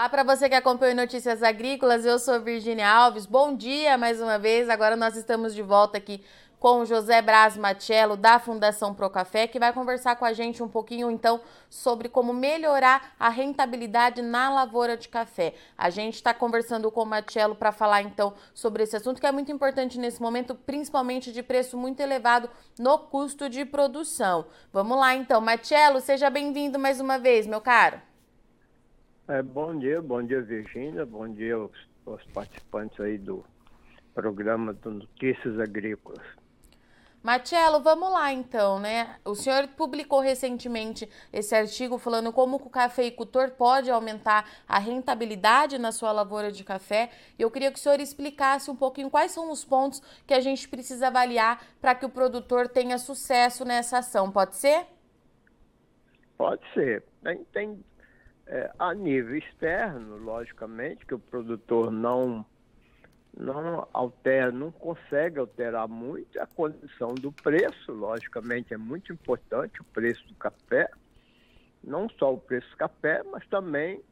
Olá para você que acompanha Notícias Agrícolas, eu sou Virginia Alves. Bom dia mais uma vez. Agora nós estamos de volta aqui com o José Braz Matiello, da Fundação Procafé, que vai conversar com a gente um pouquinho então sobre como melhorar a rentabilidade na lavoura de café. A gente está conversando com o Matiello para falar então sobre esse assunto que é muito importante nesse momento, principalmente de preço muito elevado no custo de produção. Vamos lá então, Matiello, seja bem-vindo mais uma vez, meu caro. É, bom dia, bom dia Virgínia, bom dia aos, aos, participantes aí do programa do Notícias Agrícolas. Marcelo, vamos lá então, né? O senhor publicou recentemente esse artigo falando como o cafeicultor pode aumentar a rentabilidade na sua lavoura de café. E eu queria que o senhor explicasse um pouquinho quais são os pontos que a gente precisa avaliar para que o produtor tenha sucesso nessa ação. Pode ser? Pode ser. Tem, tem é, a nível externo, logicamente, que o produtor não não altera, não consegue alterar muito a condição do preço, logicamente é muito importante o preço do café, não só o preço do café, mas também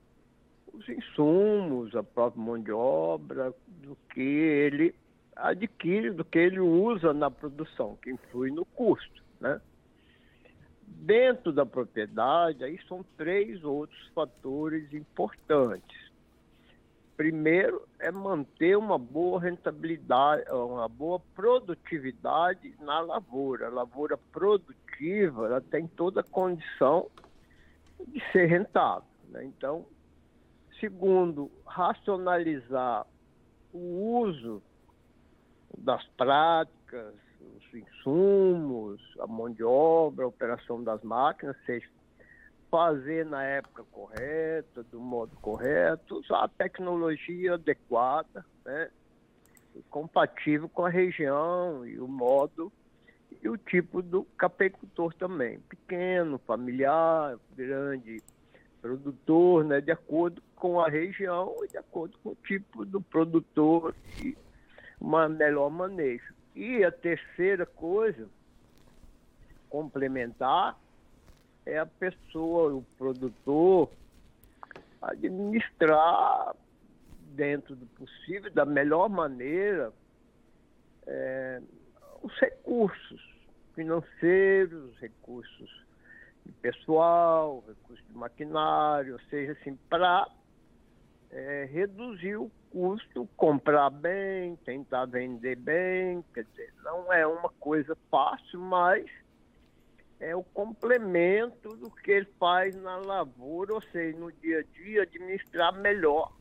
os insumos, a própria mão de obra, do que ele adquire, do que ele usa na produção, que influi no custo, né? Dentro da propriedade, aí são três outros fatores importantes. Primeiro é manter uma boa rentabilidade, uma boa produtividade na lavoura. A lavoura produtiva ela tem toda a condição de ser rentável. Né? Então, segundo, racionalizar o uso das práticas, insumos, a mão de obra, a operação das máquinas, seja fazer na época correta, do modo correto, usar a tecnologia adequada, né? compatível com a região e o modo e o tipo do cafeicultor também, pequeno, familiar, grande, produtor, né, de acordo com a região e de acordo com o tipo do produtor e uma melhor manejo. E a terceira coisa, complementar, é a pessoa, o produtor, administrar dentro do possível, da melhor maneira, é, os recursos financeiros, recursos de pessoal, recursos de maquinário, ou seja, assim, para é, reduzir o custo, comprar bem, tentar vender bem, quer dizer, não é uma coisa fácil, mas é o complemento do que ele faz na lavoura, ou seja, no dia a dia administrar melhor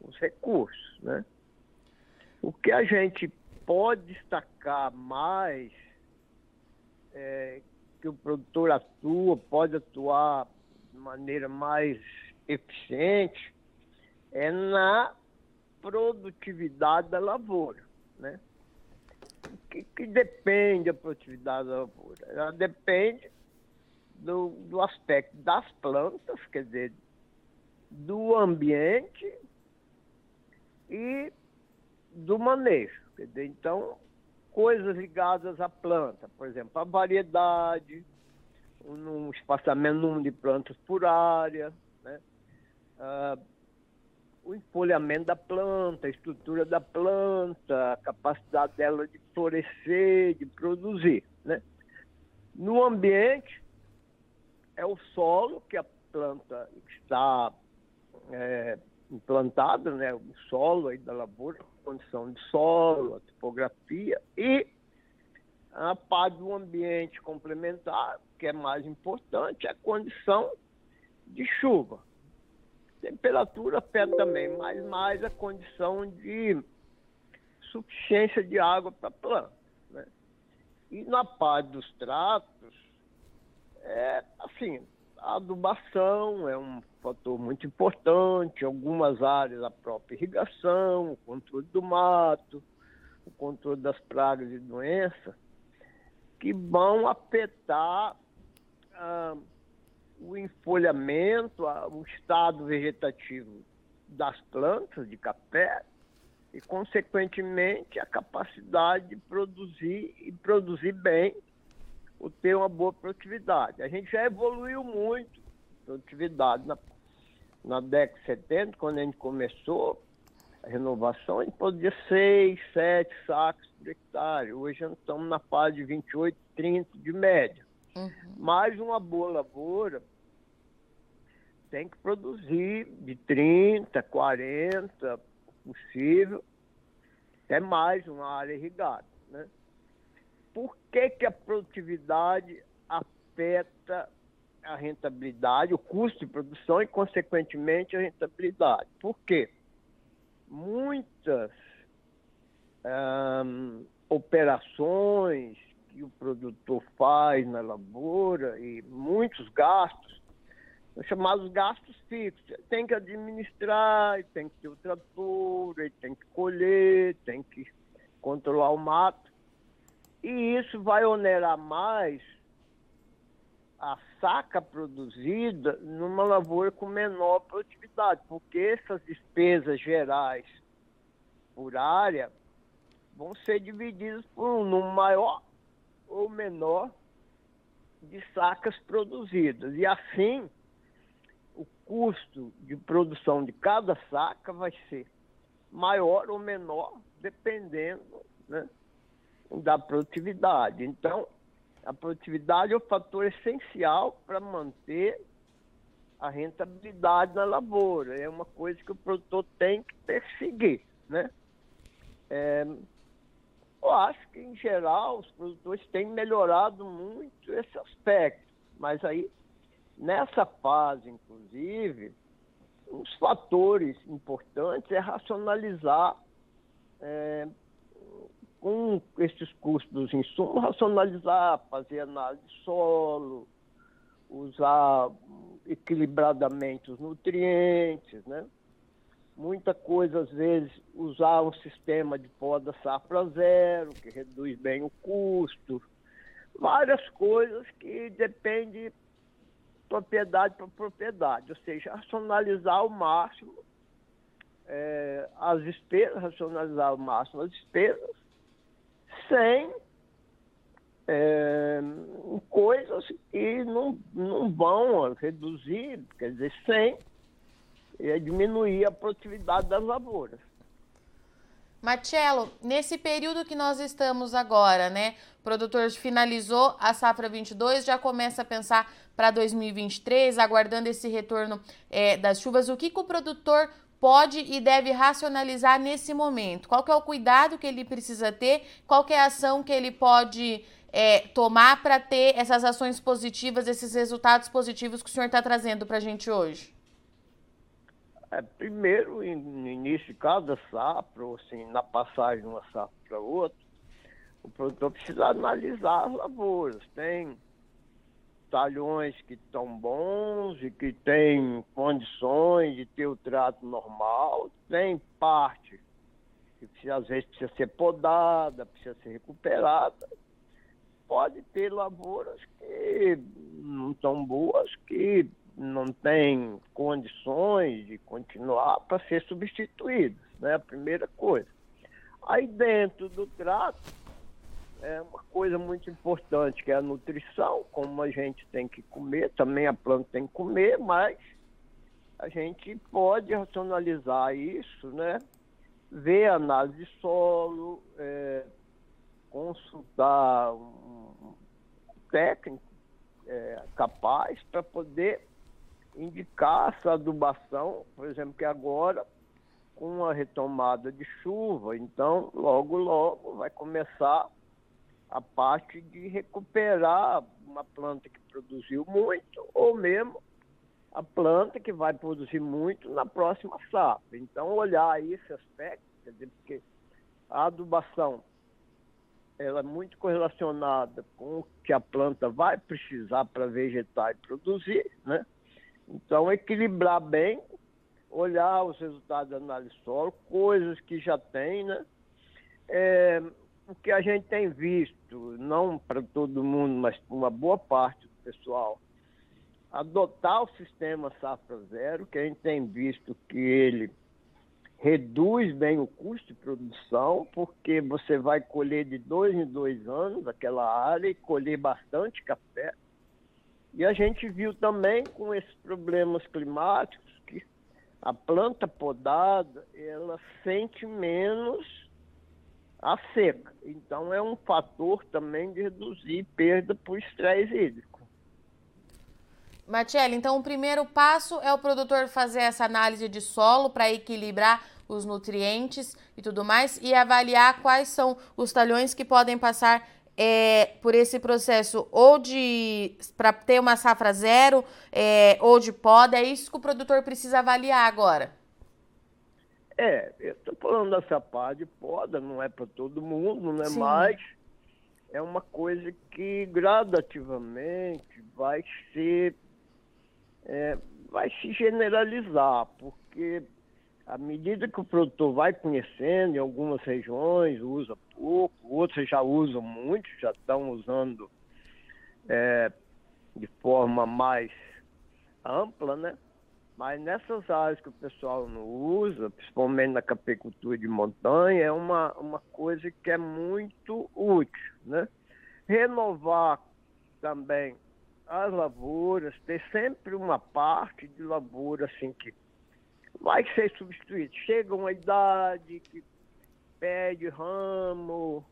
os recursos, né? O que a gente pode destacar mais é que o produtor atua, pode atuar de maneira mais eficiente, é na produtividade da lavoura, né? Que, que depende da produtividade da lavoura? Ela depende do, do aspecto das plantas, quer dizer, do ambiente e do manejo. Quer dizer, então, coisas ligadas à planta, por exemplo, a variedade, um espaçamento número de plantas por área, né? Uh, o enfolhamento da planta, a estrutura da planta, a capacidade dela de florescer, de produzir. Né? No ambiente, é o solo que a planta está é, implantada, né? o solo aí da lavoura, a condição de solo, a topografia e a parte do ambiente complementar, que é mais importante, é a condição de chuva. Temperatura afeta também, mas mais a condição de suficiência de água para a planta. Né? E na parte dos tratos, é assim, a adubação é um fator muito importante, algumas áreas a própria irrigação, o controle do mato, o controle das pragas e doenças, que vão afetar ah, o enfolhamento, o estado vegetativo das plantas de café e, consequentemente, a capacidade de produzir e produzir bem, ou ter uma boa produtividade. A gente já evoluiu muito produtividade na, Na década de 70, quando a gente começou a renovação, a gente podia 6, 7 sacos por hectare. Hoje nós estamos na fase de 28, 30 de média. Uhum. Mais uma boa lavoura tem que produzir de 30, 40, possível, até mais uma área irrigada. Né? Por que, que a produtividade afeta a rentabilidade, o custo de produção e, consequentemente, a rentabilidade? Por quê? Muitas operações que o produtor faz na lavoura e muitos gastos são chamados gastos fixos. Tem que administrar, tem que ter o trator, tem que colher, tem que controlar o mato. E isso vai onerar mais a saca produzida numa lavoura com menor produtividade, porque essas despesas gerais por área vão ser divididas por um número maior ou menor de sacas produzidas. E assim, o custo de produção de cada saca vai ser maior ou menor, dependendo né, da produtividade. Então, a produtividade é o fator essencial para manter a rentabilidade na lavoura. É uma coisa que o produtor tem que perseguir. Né? É, eu acho que, em geral, os têm melhorado muito esse aspecto, mas aí, nessa fase, inclusive, os fatores importantes é racionalizar é, com esses custos dos insumos, racionalizar, fazer análise de solo, usar equilibradamente os nutrientes, né? Muita coisa, às vezes, usar um sistema de poda safra zero, que reduz bem o custo. Várias coisas que dependem propriedade para propriedade, ou seja, racionalizar ao máximo é, as despesas, racionalizar ao máximo as despesas, sem é, coisas que não, não vão reduzir, quer dizer, sem é, diminuir a produtividade das lavouras. Marcelo, nesse período que nós estamos agora, né? O produtor finalizou a safra 22, já começa a pensar para 2023, aguardando esse retorno é, das chuvas. O que, que o produtor pode e deve racionalizar nesse momento? Qual é o cuidado que ele precisa ter? Qual é a ação que ele pode é, tomar para ter essas ações positivas, esses resultados positivos que o senhor está trazendo para a gente hoje? É, primeiro, no início de cada safra, ou assim, na passagem de uma safra para outra, o produtor precisa analisar as lavouras. Tem talhões que estão bons e que têm condições de ter o trato normal, tem parte que precisa, às vezes precisa ser podada, precisa ser recuperada. Pode ter lavouras que não estão boas, que não tem condições de continuar para ser substituídos, né? A primeira coisa. Aí dentro do trato é uma coisa muito importante que é a nutrição, como a gente tem que comer, também a planta tem que comer, mas a gente pode racionalizar isso, né? Ver análise de solo, é, consultar um técnico é, capaz para poder indicar essa adubação, por exemplo, que agora, com a retomada de chuva, então logo, logo vai começar a parte de recuperar uma planta que produziu muito, ou mesmo a planta que vai produzir muito na próxima safra. Então, olhar esse aspecto, quer dizer, porque a adubação ela é muito correlacionada com o que a planta vai precisar para vegetar e produzir, né? Então, equilibrar bem, olhar os resultados da análise solo, coisas que já tem, né? É, o que a gente tem visto, não para todo mundo, mas para uma boa parte do pessoal, adotar o sistema safra zero, que a gente tem visto que ele reduz bem o custo de produção, porque você vai colher de dois em dois anos aquela área e colher bastante café. E a gente viu também com esses problemas climáticos que a planta podada, ela sente menos a seca. Então é um fator também de reduzir perda por estresse hídrico. Matiele, então o primeiro passo é o produtor fazer essa análise de solo para equilibrar os nutrientes e tudo mais e avaliar quais são os talhões que podem passar é, por esse processo ou de para ter uma safra zero é, ou de poda. É isso que o produtor precisa avaliar agora. É, eu estou falando dessa parte de poda, não é para todo mundo, não é mais. É uma coisa que gradativamente vai ser é, vai se generalizar, porque à medida que o produtor vai conhecendo, em algumas regiões usa pouco, outras já usam muito, já estão usando é, de forma mais ampla, né? Mas nessas áreas que o pessoal não usa, principalmente na capicultura de montanha, é uma, uma coisa que é muito útil, né? Renovar também as lavouras, ter sempre uma parte de lavoura assim que vai ser substituída. Chega uma idade que pede ramo,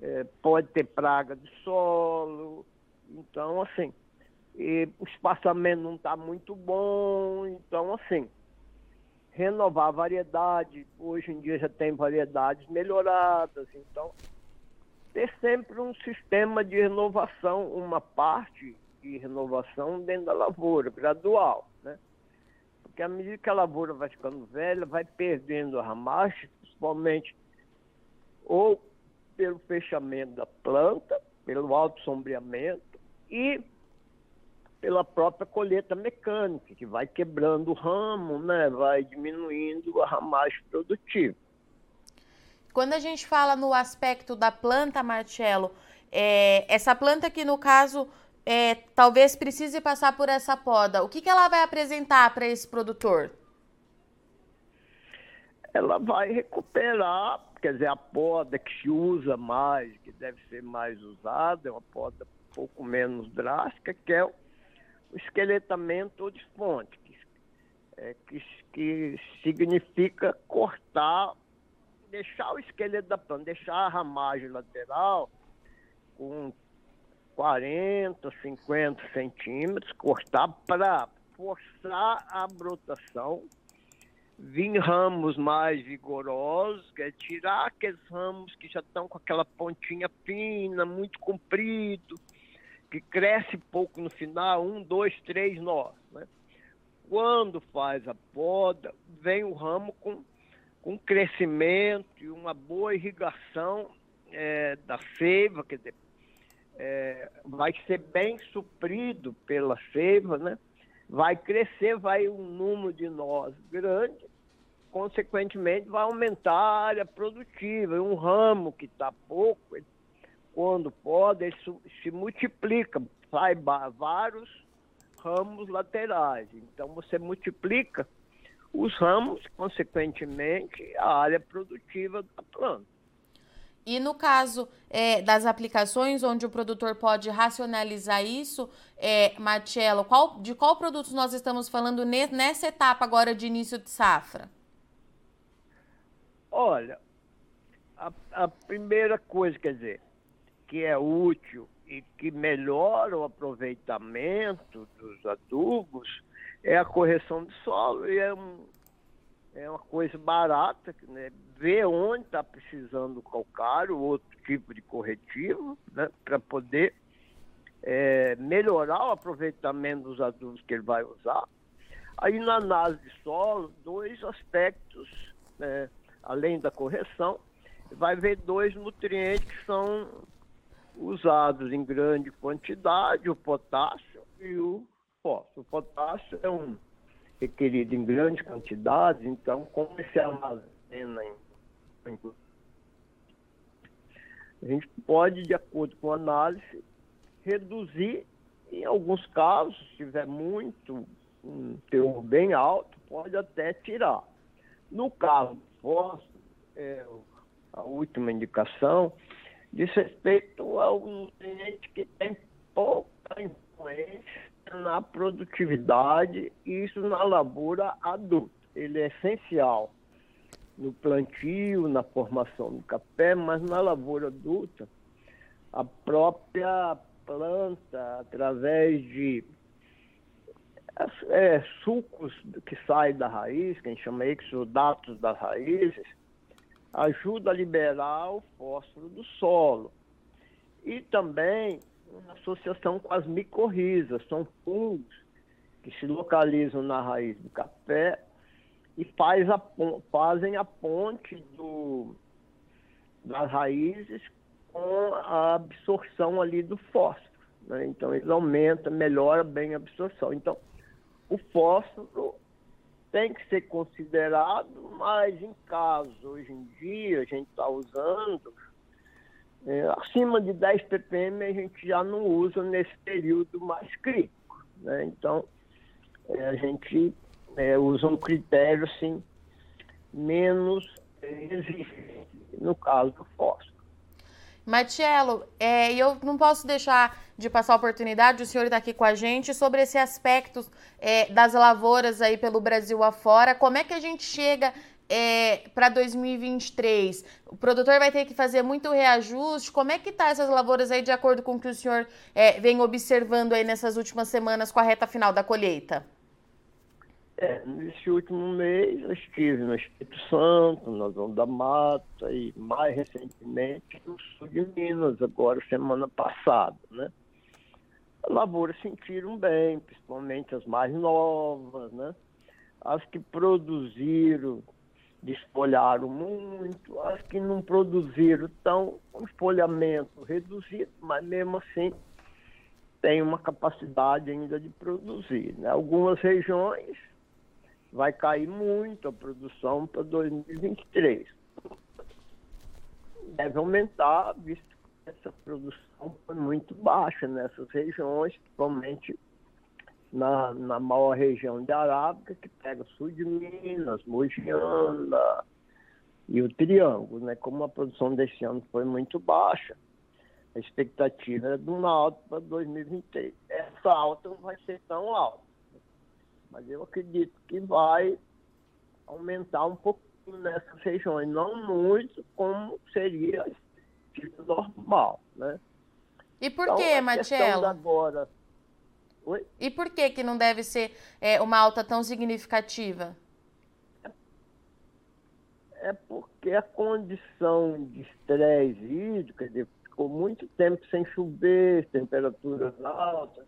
é, pode ter praga de solo, então assim, o espaçamento não está muito bom, então assim, renovar a variedade, hoje em dia já tem variedades melhoradas, então ter sempre um sistema de renovação, uma parte de renovação dentro da lavoura, gradual, né? Porque à medida que a lavoura vai ficando velha, vai perdendo ramagem, principalmente ou pelo fechamento da planta, pelo alto sombreamento e pela própria colheita mecânica, que vai quebrando o ramo, né? vai diminuindo a ramagem produtiva. Quando a gente fala no aspecto da planta, Marcelo, é, essa planta que no caso é, talvez precise passar por essa poda, o que, que ela vai apresentar para esse produtor? Ela vai recuperar, quer dizer, a poda que se usa mais, que deve ser mais usada, é uma poda um pouco menos drástica, que é o esqueletamento de fonte, que, é, que, que significa cortar, deixar o esqueleto da planta, deixar a ramagem lateral com 40, 50 centímetros, cortar para forçar a brotação, vir ramos mais vigorosos, que é tirar aqueles ramos que já estão com aquela pontinha fina, muito comprido, que cresce pouco no final, um, dois, três nós. Né? Quando faz a poda, vem o ramo com, com crescimento e uma boa irrigação é, da seiva, quer dizer, é, vai ser bem suprido pela seiva, né? vai crescer, vai um número de nós grande, consequentemente vai aumentar a área produtiva. Um ramo que está pouco, quando pode, ele se multiplica, sai vários ramos laterais. Então você multiplica os ramos, consequentemente, a área produtiva da planta. E no caso é, das aplicações onde o produtor pode racionalizar isso, é, qual, de qual produto nós estamos falando nessa etapa agora de início de safra? Olha, a, a primeira coisa, quer dizer, que é útil e que melhora o aproveitamento dos adubos é a correção de solo. E é, um, é uma coisa barata, né? ver onde está precisando calcário, outro tipo de corretivo, né, para poder é, melhorar o aproveitamento dos adubos que ele vai usar. Aí na análise de solo, dois aspectos, né, além da correção, vai ver dois nutrientes que são usados em grande quantidade, o potássio e o fósforo. O potássio é um requerido em grande quantidade, então como esse armazena em a gente pode, de acordo com a análise, reduzir, em alguns casos, se tiver muito, um teor bem alto, pode até tirar. No caso fósforo, é, a última indicação, diz respeito ao nutriente que tem pouca influência na produtividade, isso na lavoura adulta. ele é essencial no plantio, na formação do café, mas na lavoura adulta, a própria planta, através de é, sucos que saem da raiz, que a gente chama exudatos das raízes, ajuda a liberar o fósforo do solo. E também associação com as micorrizas, são fungos que se localizam na raiz do café e faz a, fazem a ponte do, das raízes com a absorção ali do fósforo. Né? Então, eles aumentam, melhora bem a absorção. Então, o fósforo tem que ser considerado, mas em caso, hoje em dia, a gente está usando, é, acima de 10 ppm a gente já não usa nesse período mais crítico. Né? Então, é, a gente é, usa um critério assim, menos exigente, no caso do fósforo. Matiello, é, eu não posso deixar de passar a oportunidade, o senhor está aqui com a gente, sobre esse aspecto é, das lavouras aí pelo Brasil afora. Como é que a gente chega é, para 2023? O produtor vai ter que fazer muito reajuste. Como é que tá essas lavouras aí, de acordo com o que o senhor é, vem observando aí nessas últimas semanas com a reta final da colheita? É, nesse último mês eu estive no Espírito Santo, na Zona da Mata e mais recentemente no sul de Minas, agora semana passada, né? As lavouras sentiram bem, principalmente as mais novas, né? As que produziram desfolharam muito, as que não produziram estão com espolhamento reduzido, mas mesmo assim tem uma capacidade ainda de produzir. Né? Algumas regiões vai cair muito a produção para 2023. Deve aumentar, visto que essa produção foi muito baixa nessas regiões, principalmente na, na maior região de Arábica, que pega o sul de Minas, Mogiana e o Triângulo. Né? Como a produção desse ano foi muito baixa, a expectativa é de uma alta para 2023. Essa alta não vai ser tão alta mas eu acredito que vai aumentar um pouquinho nessas regiões, não muito como seria normal, né? E por então, que, Matiello? agora... Oi? E por que que não deve ser é, uma alta tão significativa? É porque a condição de estresse hídrico, ficou muito tempo sem chover, temperaturas altas,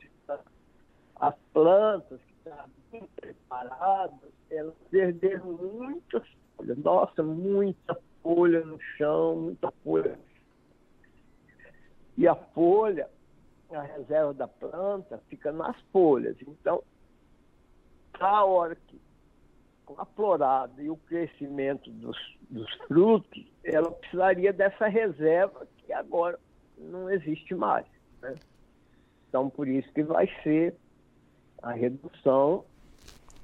as plantas que estavam preparadas, elas perderam muitas folhas. Nossa, muita folha no chão, muita folha. E a folha, a reserva da planta, fica nas folhas. Então, a hora que, a florada e o crescimento dos, dos frutos, ela precisaria dessa reserva que agora não existe mais. Né? Então, por isso que vai ser a redução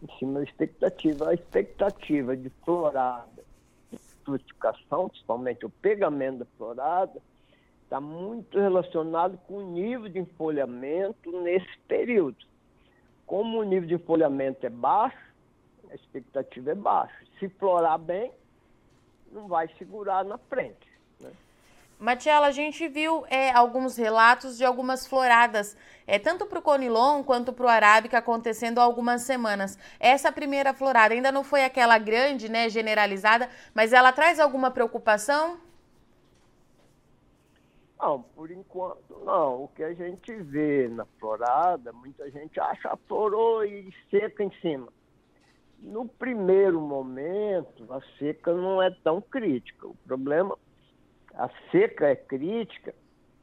em cima da expectativa. A expectativa de florada, de frutificação, principalmente o pegamento da florada, está muito relacionado com o nível de enfolhamento nesse período. Como o nível de enfolhamento é baixo, a expectativa é baixa. Se florar bem, não vai segurar na frente. Né? Matiela, a gente viu é, alguns relatos de algumas floradas, é, tanto para o Conilon quanto para o Arábica, acontecendo há algumas semanas. Essa primeira florada ainda não foi aquela grande, né, generalizada, mas ela traz alguma preocupação? Não, por enquanto não. O que a gente vê na florada, muita gente acha florou e seca em cima. No primeiro momento, a seca não é tão crítica. O problema a seca é crítica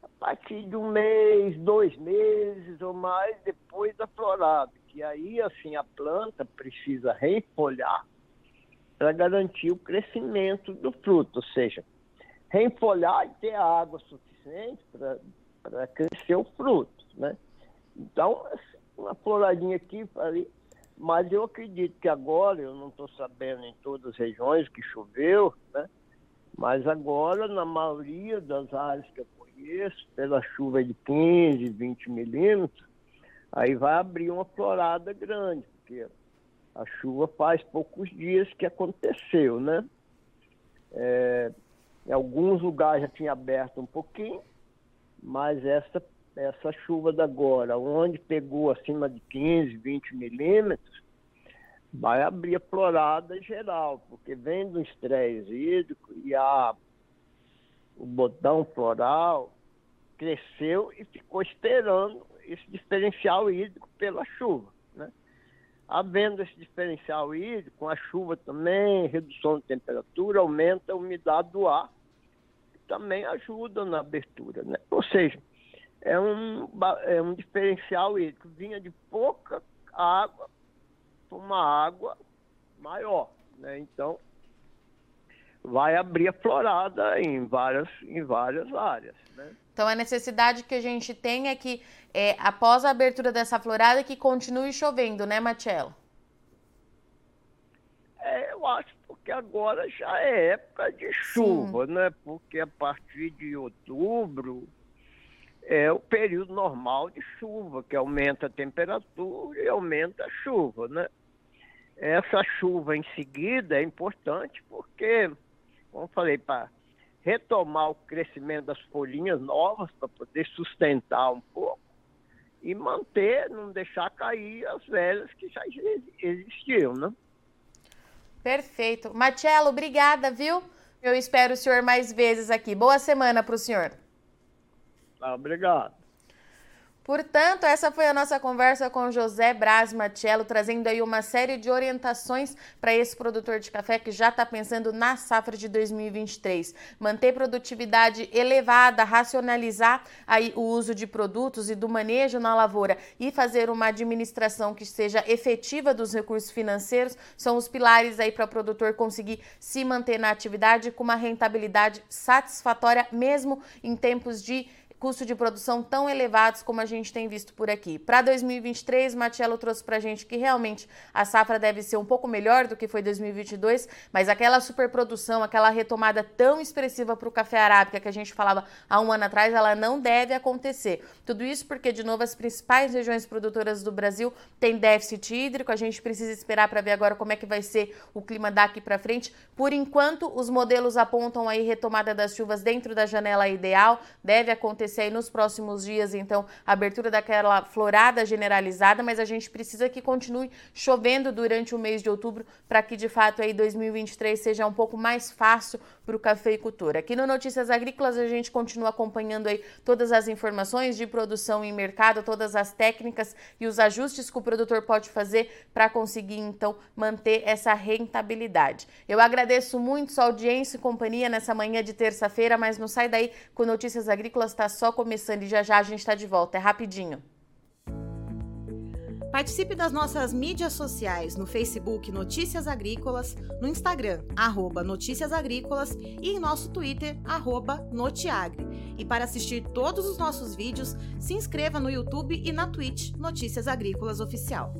a partir de um mês, dois meses ou mais depois da florada, que aí assim a planta precisa refolhar para garantir o crescimento do fruto, ou seja, refolhar e ter água suficiente para crescer o fruto, né? Então, uma floradinha aqui, ali, mas eu acredito que agora, eu não estou sabendo em todas as regiões que choveu, né? Mas agora, na maioria das áreas que eu conheço, pela chuva de 15, 20 milímetros, aí vai abrir uma florada grande, porque A chuva faz poucos dias que aconteceu, né? É, em alguns lugares já tinha aberto um pouquinho, mas essa, essa chuva da agora, onde pegou acima de 15, 20 milímetros, vai abrir a florada geral, porque vem do estresse hídrico e a, o botão floral cresceu e ficou esperando esse diferencial hídrico pela chuva. Havendo esse diferencial hídrico, com a chuva também, redução de temperatura, aumenta a umidade do ar, que também ajuda na abertura. Né? Ou seja, é um, é um diferencial hídrico, vinha de pouca água uma água maior. Né? Então, vai abrir a florada em várias, em várias áreas. Né? Então, a necessidade que a gente tem é que, é, após a abertura dessa florada, que continue chovendo, né, Marcelo? É, eu acho porque agora já é época de chuva, Sim. né? Porque a partir de outubro é o período normal de chuva, que aumenta a temperatura e aumenta a chuva, né? Essa chuva em seguida é importante porque, como eu falei, para retomar o crescimento das folhinhas novas, para poder sustentar um pouco e manter, não deixar cair as velhas que já existiam, né? Perfeito. Marcelo, obrigada, viu? Eu espero o senhor mais vezes aqui. Boa semana para o senhor. Ah, obrigado. Portanto, essa foi a nossa conversa com José Braz Matiello, trazendo aí uma série de orientações para esse produtor de café que já está pensando na safra de 2023. Manter produtividade elevada, racionalizar aí o uso de produtos e do manejo na lavoura e fazer uma administração que seja efetiva dos recursos financeiros são os pilares aí para o produtor conseguir se manter na atividade com uma rentabilidade satisfatória, mesmo em tempos de custo de produção tão elevados como a gente tem visto por aqui. Para 2023, Matiello trouxe para a gente que realmente a safra deve ser um pouco melhor do que foi 2022, mas aquela superprodução, aquela retomada tão expressiva para o café arábica que a gente falava há um ano atrás, ela não deve acontecer. Tudo isso porque, de novo, as principais regiões produtoras do Brasil têm déficit hídrico, a gente precisa esperar para ver agora como é que vai ser o clima daqui para frente. Por enquanto, os modelos apontam aí retomada das chuvas dentro da janela ideal, deve acontecer acontecer aí nos próximos dias, então, a abertura daquela florada generalizada, mas a gente precisa que continue chovendo durante o mês de outubro para que, de fato, aí 2023 seja um pouco mais fácil para o cafeicultor. Aqui no Notícias Agrícolas a gente continua acompanhando aí todas as informações de produção e mercado, todas as técnicas e os ajustes que o produtor pode fazer para conseguir então manter essa rentabilidade. Eu agradeço muito sua audiência e companhia nessa manhã de terça-feira, mas não sai daí com Notícias Agrícolas está só começando e já já a gente está de volta. É rapidinho. Participe das nossas mídias sociais no Facebook Notícias Agrícolas, no Instagram, arroba Notícias Agrícolas e em nosso Twitter, arroba Notiagre. E para assistir todos os nossos vídeos, se inscreva no YouTube e na Twitch Notícias Agrícolas Oficial.